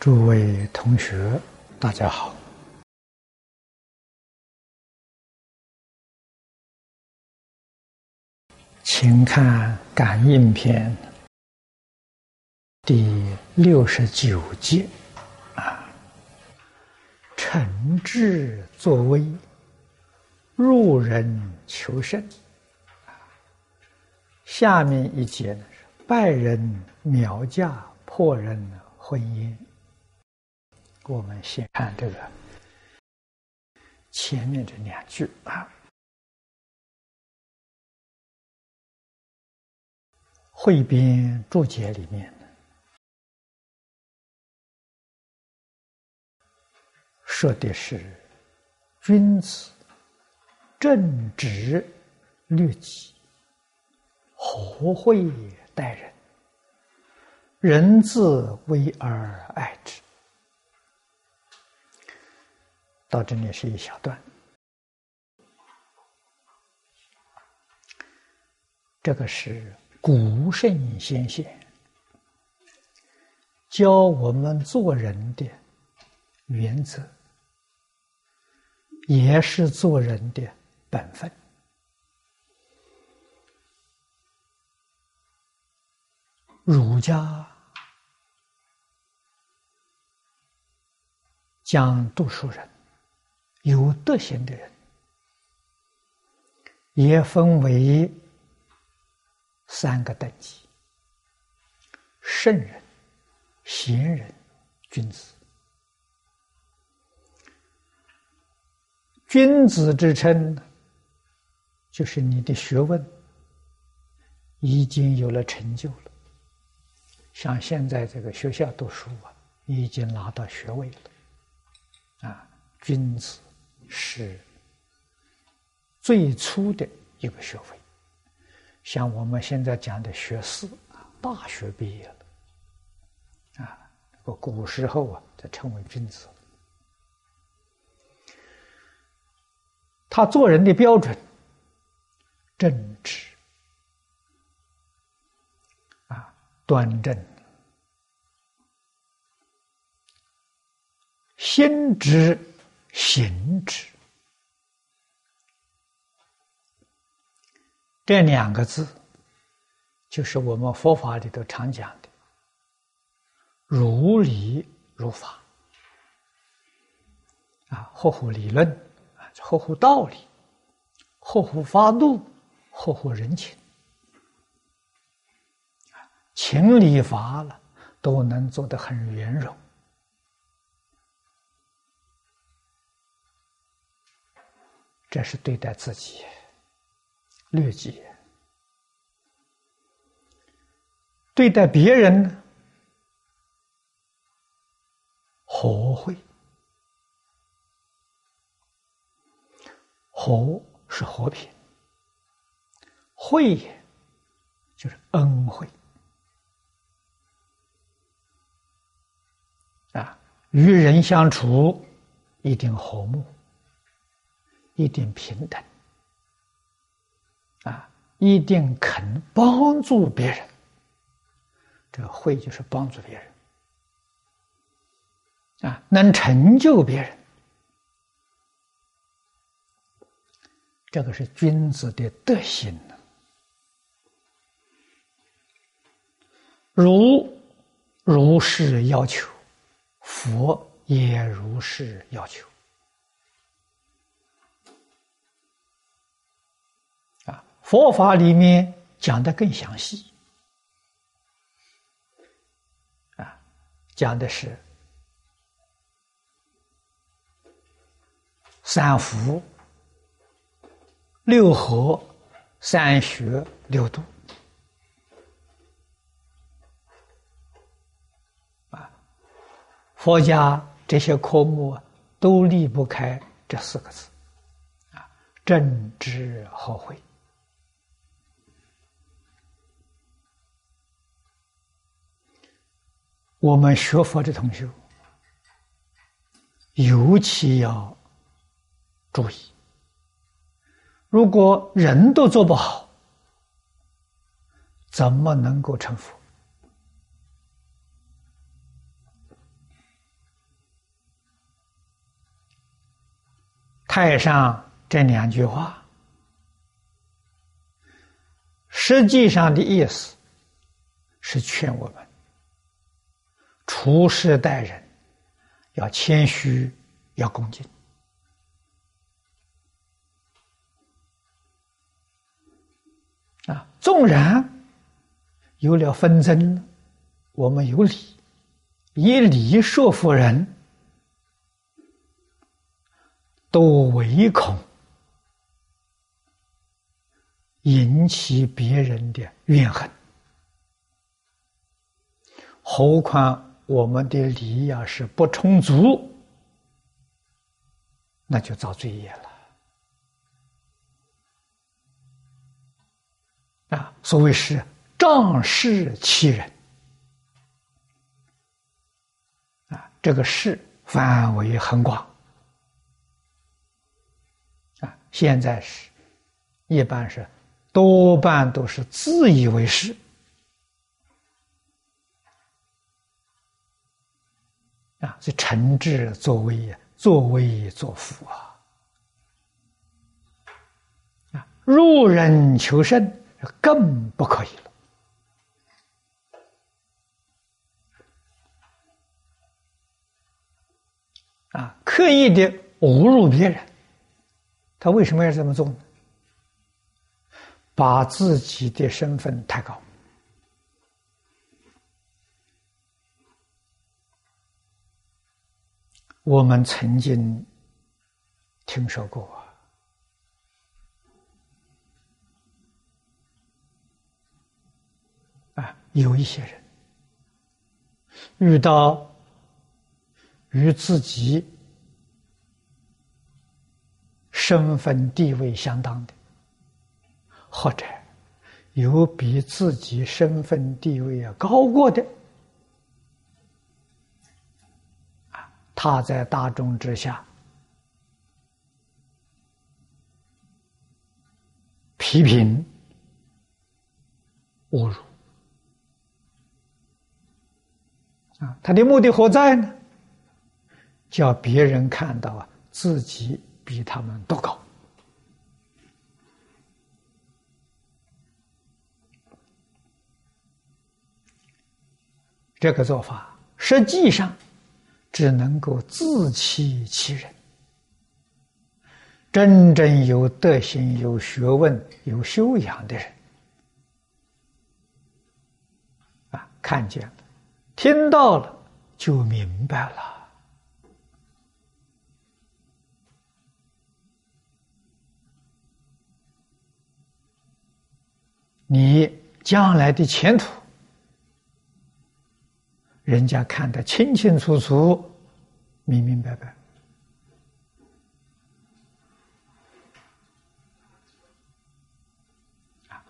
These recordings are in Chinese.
诸位同学，大家好，请看《感应篇》第六十九节啊，诚挚作威，入人求胜下面一节呢是拜人苗家，破人婚姻。我们先看这个前面这两句啊，汇编注解里面说的是君子正直律己，和会待人，人自危而爱之。到这里是一小段，这个是古圣先贤教我们做人的原则，也是做人的本分。儒家讲读书人。有德行的人，也分为三个等级：圣人、贤人、君子。君子之称，就是你的学问已经有了成就了。像现在这个学校读书啊，已经拿到学位了，啊，君子。是最初的一个学位，像我们现在讲的学士啊大学毕业了，啊，个古时候啊，才称为君子。他做人的标准，正直，啊，端正，心直。行止。这两个字，就是我们佛法里头常讲的“如理如法”啊，合乎理论啊，合乎道理，合乎法度，合乎人情。情理法了，都能做得很圆融。这是对待自己，律己；对待别人呢，和会。和是和平，会就是恩惠啊，与人相处一定和睦。一定平等，啊，一定肯帮助别人。这个会就是帮助别人，啊，能成就别人。这个是君子的德行呢。如如是要求，佛也如是要求。佛法里面讲的更详细，啊，讲的是三福、六合、三学、六度，啊，佛家这些科目都离不开这四个字，啊，正知和会。我们学佛的同学尤其要注意如果人都做不好怎么能够成佛？太上这两句话实际上的意思是劝我们处事待人要谦虚，要恭敬。啊，纵然有了纷争，我们有理，以理说服人，都唯恐引起别人的怨恨。何况我们的理要是不充足，那就遭罪业了。啊，所谓是仗势欺人，啊，这个势范围很广，啊，现在是，一般是多半都是自以为是，啊，这诚挚作威呀，作威作福啊，啊，入人求胜。更不可以了啊！刻意的侮辱别人，他为什么要这么做呢？把自己的身份抬高。我们曾经听说过啊。有一些人遇到与自己身份地位相当的，或者有比自己身份地位要高过的，他在大众之下批评、侮辱。啊，他的目的何在呢？叫别人看到啊，自己比他们都高。这个做法实际上只能够自欺欺人。真正有德行、有学问、有修养的人啊，看见了。听到了就明白了，你将来的前途，人家看得清清楚楚、明明白白。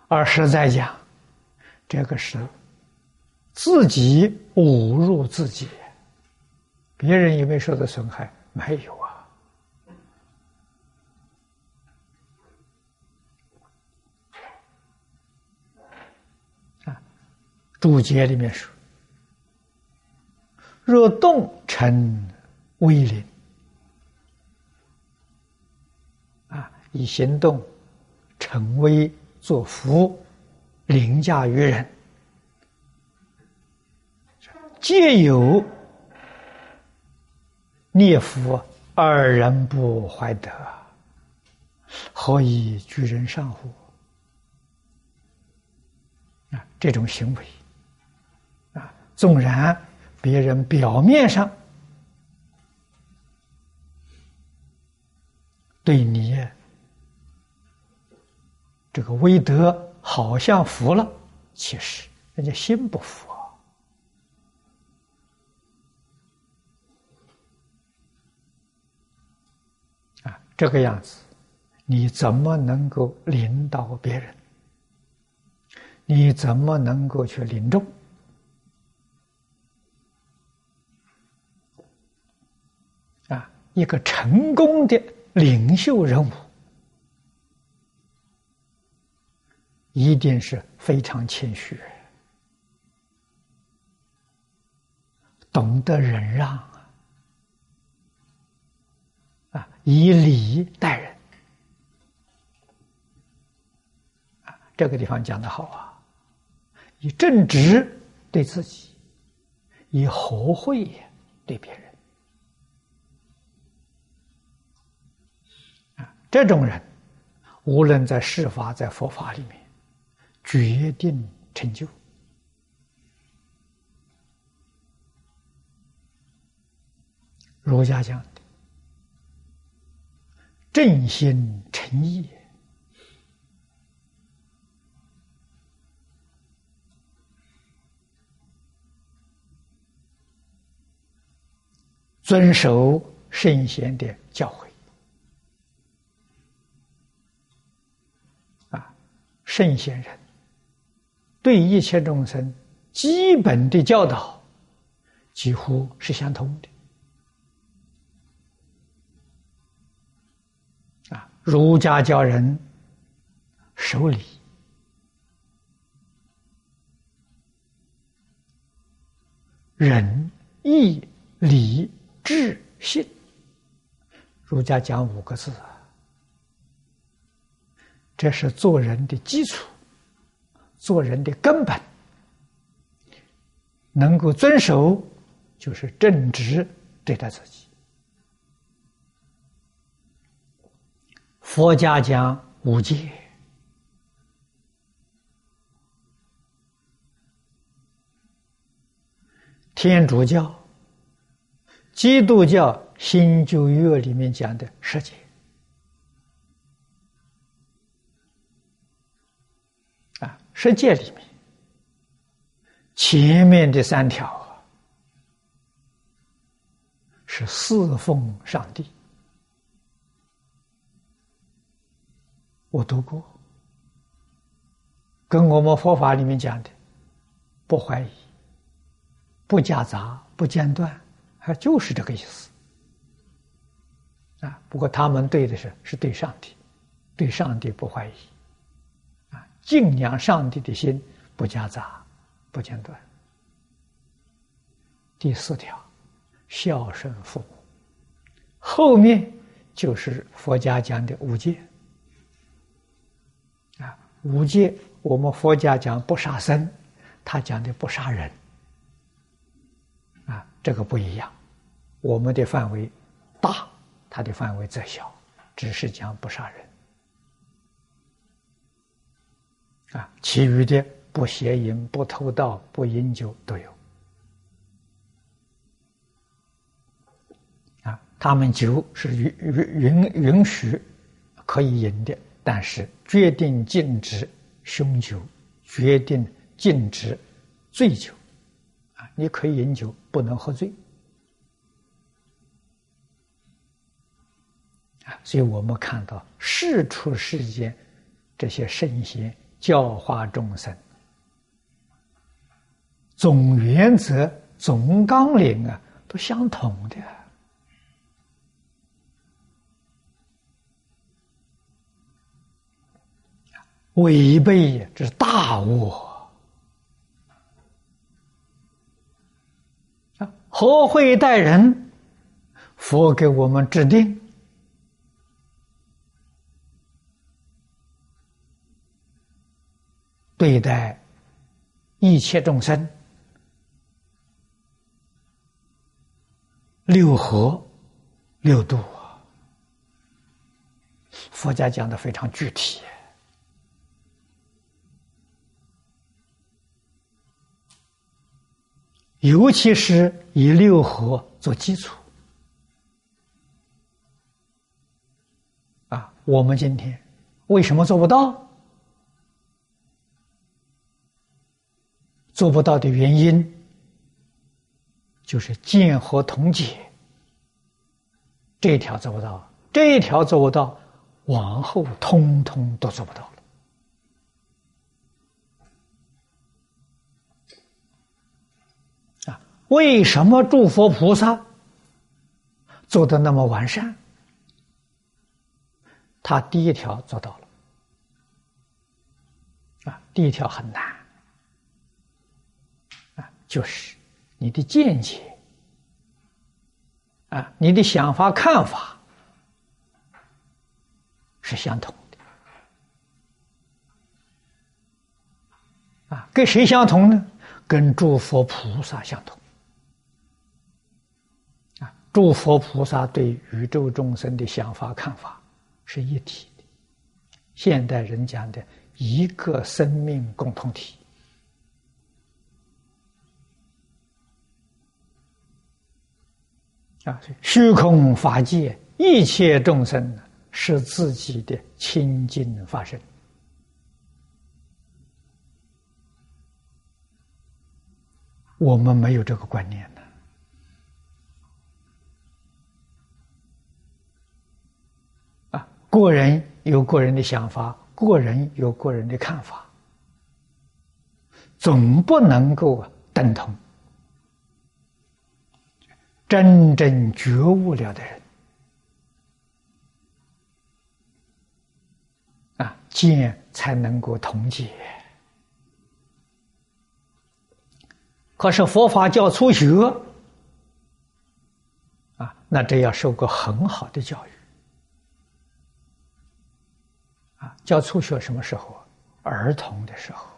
而实在讲，这个是。自己侮辱自己，别人有没有受到损害？没有啊！啊，注解里面说：“若动成威灵，啊，以行动成威作福，凌驾于人。”皆有孽福，二人不怀德，何以居人上乎？啊，这种行为，啊，纵然别人表面上对你这个威德好像服了，其实人家心不服。啊这个样子，你怎么能够领导别人？你怎么能够去领众？一个成功的领袖人物，一定是非常谦虚，懂得忍让啊。以礼待人。啊，这个地方讲的好啊，以正直对自己，以和会对别人。这种人，无论在世法在佛法里面，决定成就。儒家讲的正心诚意，遵守圣贤的教诲圣贤人对一切众生基本的教导几乎是相通的啊。儒家教人守礼、仁、义、礼、智、信。儒家讲五个字啊，这是做人的基础，做人的根本。能够遵守，就是正直对待自己。佛家讲五戒，天主教、基督教新旧约里面讲的十戒十戒里面前面这三条啊，是侍奉上帝。我读过，跟我们佛法里面讲的，不怀疑，不夹杂，不间断，还就是这个意思。啊，不过他们对的是是对上帝，对上帝不怀疑，敬仰上帝的心不夹杂，不间断。第四条，孝顺父母，后面就是佛家讲的五戒。啊五戒，我们佛家讲不杀生，他讲的不杀人，啊，这个不一样。我们的范围大，他的范围则小，只是讲不杀人，啊，其余的不邪淫、不偷盗、不饮酒都有。啊，他们酒是允允允允许可以饮的。但是决定禁止凶酒，决定禁止醉酒，啊，你可以饮酒，不能喝醉，啊，所以我们看到世出世间这些圣贤教化众生，总原则、总纲领啊，都相同的。违背这是大恶啊！何会待人？佛给我们制定对待一切众生六合六度啊！佛家讲的非常具体。尤其是以六合做基础，啊，我们今天为什么做不到？做不到的原因，就是见和同解这一条做不到，这一条做不到，往后通通都做不到了。啊。为什么诸佛菩萨做的那么完善？他第一条做到了，啊，第一条很难，就是你的见解，啊，你的想法看法，是相同的。啊，跟谁相同呢？跟诸佛菩萨相同。啊，诸佛菩萨对宇宙众生的想法看法是一体的，现代人讲的一个生命共同体。啊，虚空法界一切众生是自己的清净法身，我们没有这个观念的。啊，个人有个人的想法，个人有个人的看法，总不能够等同。真正觉悟了的人，啊，见才能够同解。可是佛法教初学，啊，那这要受过很好的教育。啊，教初学什么时候？儿童的时候。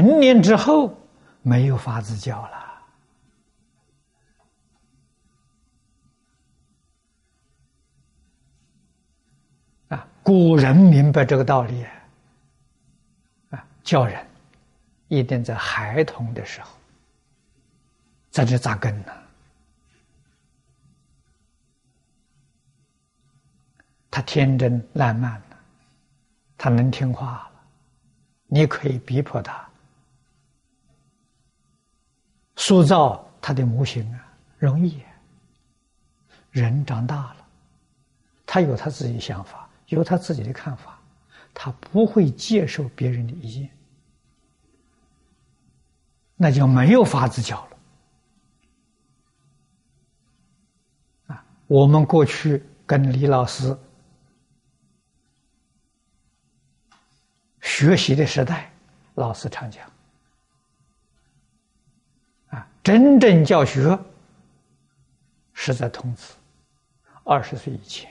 成年之后没有法子教了啊！古人明白这个道理啊，教人一定在孩童的时候在这扎根呢。他天真烂漫了，他能听话了，你可以逼迫他。塑造他的模型啊，容易。人长大了，他有他自己的想法，有他自己的看法，他不会接受别人的意见，那就没有法子教了。啊，我们过去跟李老师学习的时代，老师常讲。真正教学是在童子二十岁以前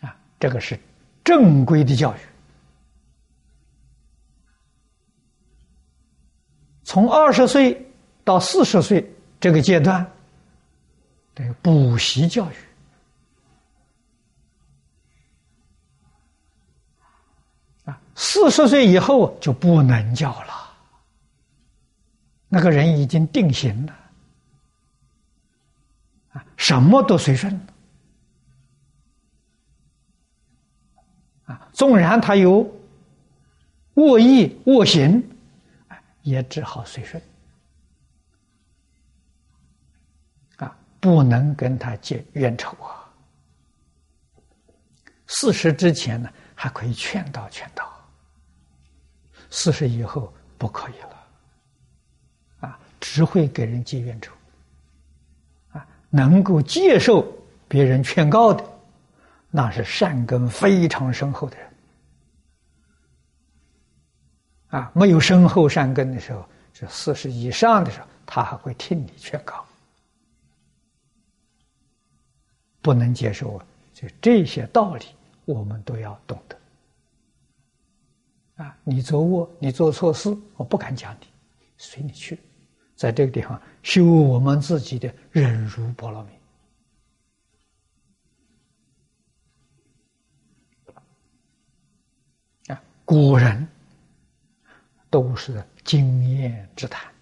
啊，这个是正规的教育。从二十岁到四十岁这个阶段，这个补习教育啊，四十岁以后就不能教了。那个人已经定型了，啊，什么都随顺，啊，纵然他有恶意恶行，也只好随顺，啊，不能跟他结冤仇啊。四十之前呢，还可以劝导劝导；四十以后不可以了。只会给人结冤仇，啊，能够接受别人劝告的，那是善根非常深厚的人，啊，没有深厚善根的时候，是四十以上的时候，他还会听你劝告，不能接受啊，就这些道理，我们都要懂得，啊，你做恶，你做错事，我不敢讲你，随你去。在这个地方修我们自己的忍辱波罗蜜。啊，古人都是经验之谈。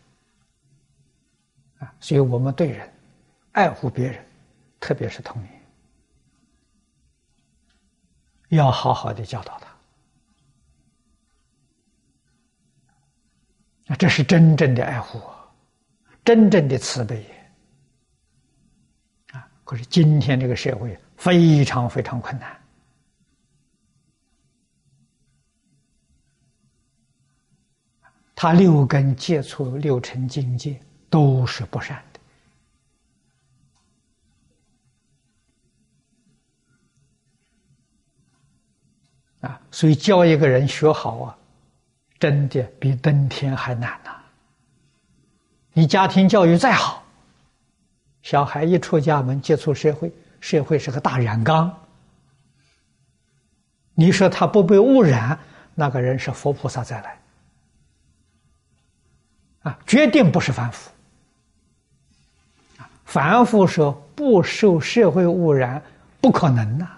啊，所以我们对人爱护别人，特别是童年，要好好的教导他。啊，这是真正的爱护。真正的慈悲啊！可是今天这个社会非常非常困难，他六根接触六尘境界都是不善的啊！所以教一个人学好啊，真的比登天还难呐！你家庭教育再好，小孩一出家门接触社会，社会是个大染缸。你说他不被污染，那个人是佛菩萨再来啊，决定不是凡夫。凡夫说不受社会污染，不可能呐！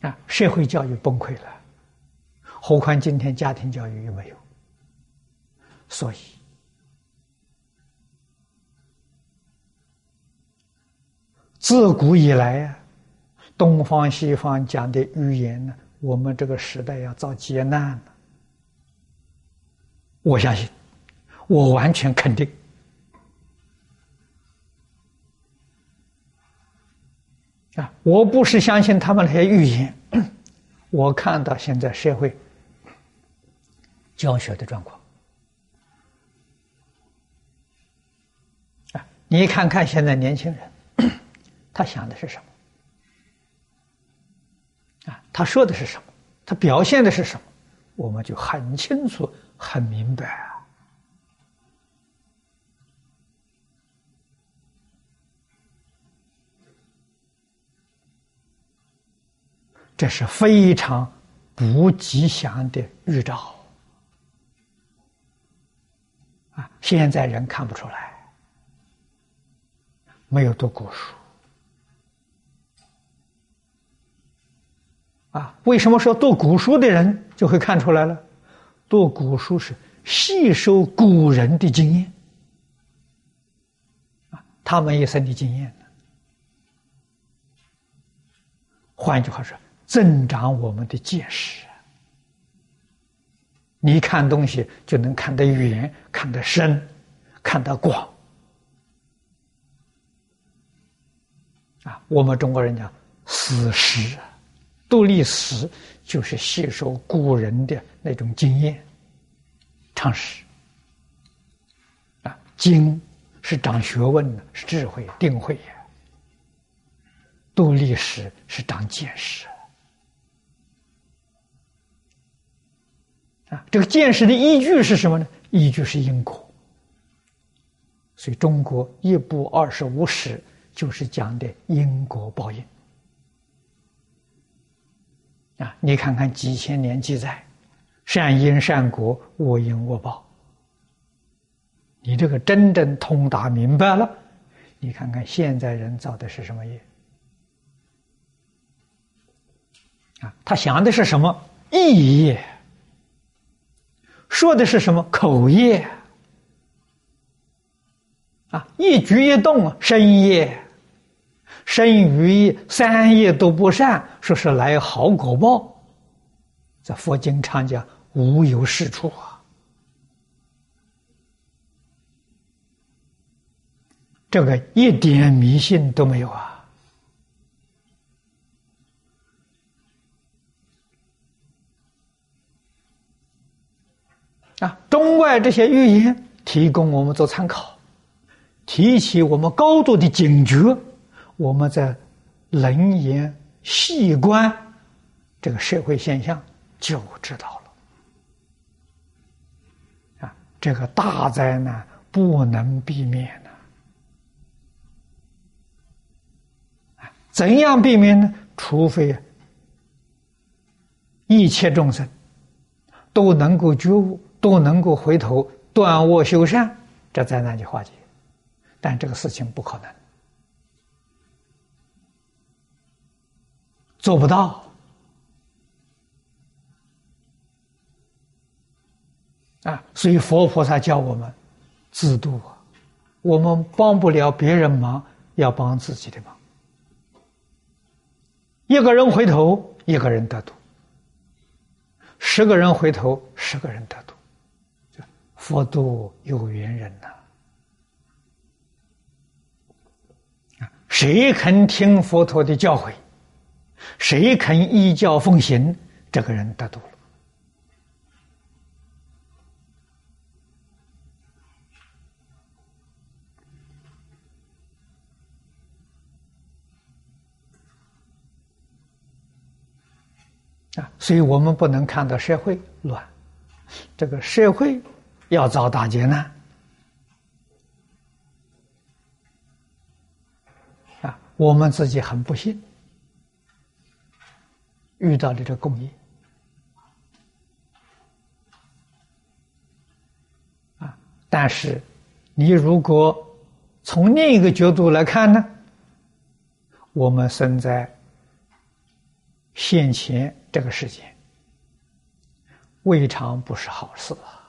啊，社会教育崩溃了，何况今天家庭教育又没有？所以，自古以来啊，东方西方讲的语言呢，我们这个时代要遭劫难了。我相信。我完全肯定啊！我不是相信他们那些预言，我看到现在社会教学的状况啊，你看看现在年轻人，他想的是什么啊？他说的是什么？他表现的是什么？我们就很清楚、很明白啊。这是非常不吉祥的预兆啊！现在人看不出来，没有读古书啊。为什么说读古书的人就会看出来了？读古书是吸收古人的经验啊，他们一生的经验。换句话说。增长我们的见识，你看东西就能看得远、看得深、看得广。啊，我们中国人讲史实，读历史就是吸收古人的那种经验、常识。啊，经是长学问的，是智慧、定慧呀；读历史是长见识。啊，这个见识的依据是什么呢？依据是因果。所以中国一部二十五史就是讲的因果报应。啊，你看看几千年记载，善因善果，恶因恶报。你这个真正通达明白了，你看看现在人造的是什么业？啊，他想的是什么意业？说的是什么口业啊？一举一动身业、身语三业都不善，说是来好果报。在佛经常讲无有是处啊，这个一点迷信都没有啊。啊，中外这些预言提供我们做参考，提起我们高度的警觉，我们在冷眼细观这个社会现象，就知道了。啊，这个大灾难不能避免的。怎样避免呢？除非一切众生都能够觉悟。都能够回头断恶修善，这灾难就化解。但这个事情不可能，做不到啊！所以佛菩萨教我们自度啊，我们帮不了别人忙，要帮自己的忙。一个人回头，一个人得度；十个人回头，十个人得度。佛度有缘人呐，谁肯听佛陀的教诲，谁肯依教奉行，这个人得度了啊！所以我们不能看到社会乱。这个社会要遭大劫难啊！我们自己很不幸遇到了这工业啊，但是你如果从另一个角度来看呢，我们生在现前这个世界。未尝不是好事啊！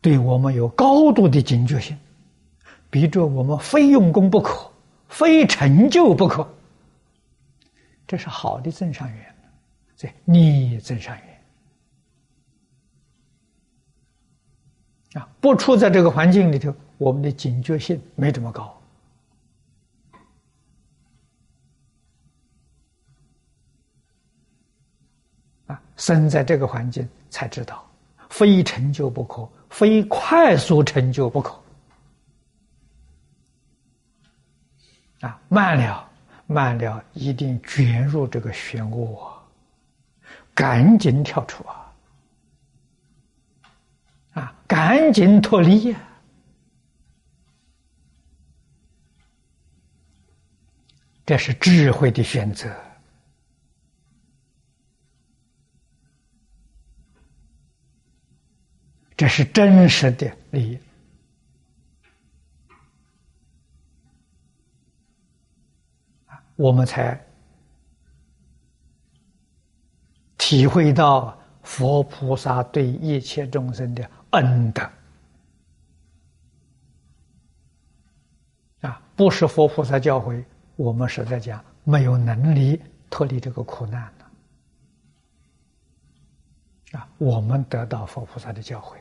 对我们有高度的警觉性，逼着我们非用功不可，非成就不可。这是好的增上缘，这逆增上缘啊！不处在这个环境里头，我们的警觉性没这么高啊。生在这个环境，才知道非成就不可，非快速成就不可。啊，慢了，慢了，一定卷入这个漩涡，赶紧跳出啊！啊，赶紧脱离呀！这是智慧的选择。这是真实的利益我们才体会到佛菩萨对一切众生的恩德啊！不是佛菩萨教诲，我们实在讲没有能力脱离这个苦难的啊！我们得到佛菩萨的教诲。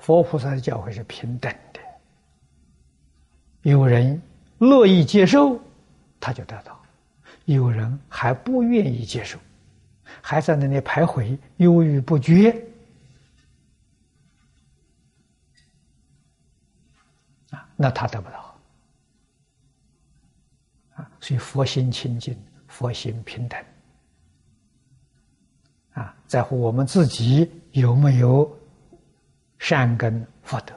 佛菩萨的教诲是平等的，有人乐意接受，他就得到；有人还不愿意接受，还在那里徘徊、犹豫不决，啊，那他得不到。啊，所以佛心清净，佛心平等，啊，在乎我们自己有没有。善根福德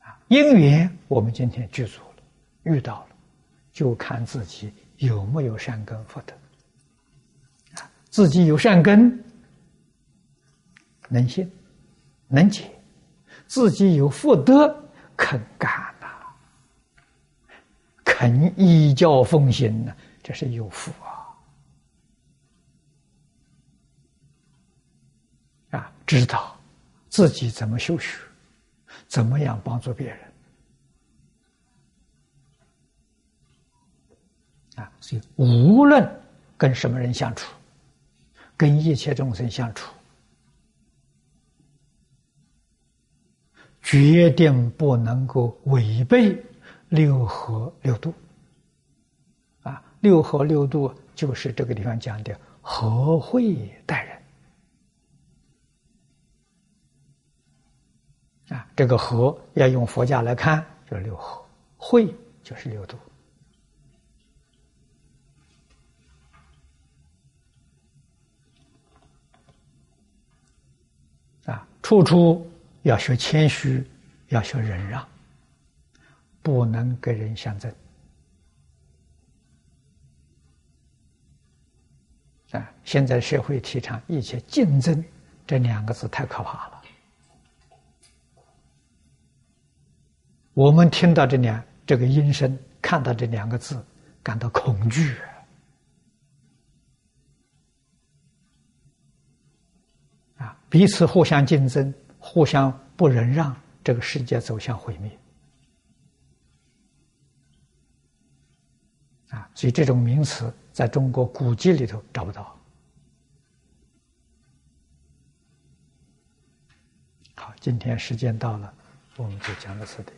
啊，因缘我们今天具足了，遇到了，就看自己有没有善根福德啊。自己有善根，能信能解；自己有福德，肯干呐，肯依教奉行呢，这是有福啊！啊，知道。自己怎么修学，怎么样帮助别人啊？所以无论跟什么人相处，跟一切众生相处，决定不能够违背六合六度啊！六合六度就是这个地方讲的和会待人。啊，这个和要用佛家来看，就是六合；会就是六度。啊，处处要学谦虚，要学忍让，不能跟人相争。啊，现在社会提倡一切竞争，这两个字太可怕了。我们听到这两这个音声，看到这两个字，感到恐惧啊！彼此互相竞争，互相不忍让，这个世界走向毁灭啊！所以这种名词在中国古籍里头找不到。好，今天时间到了，我们就讲到此地。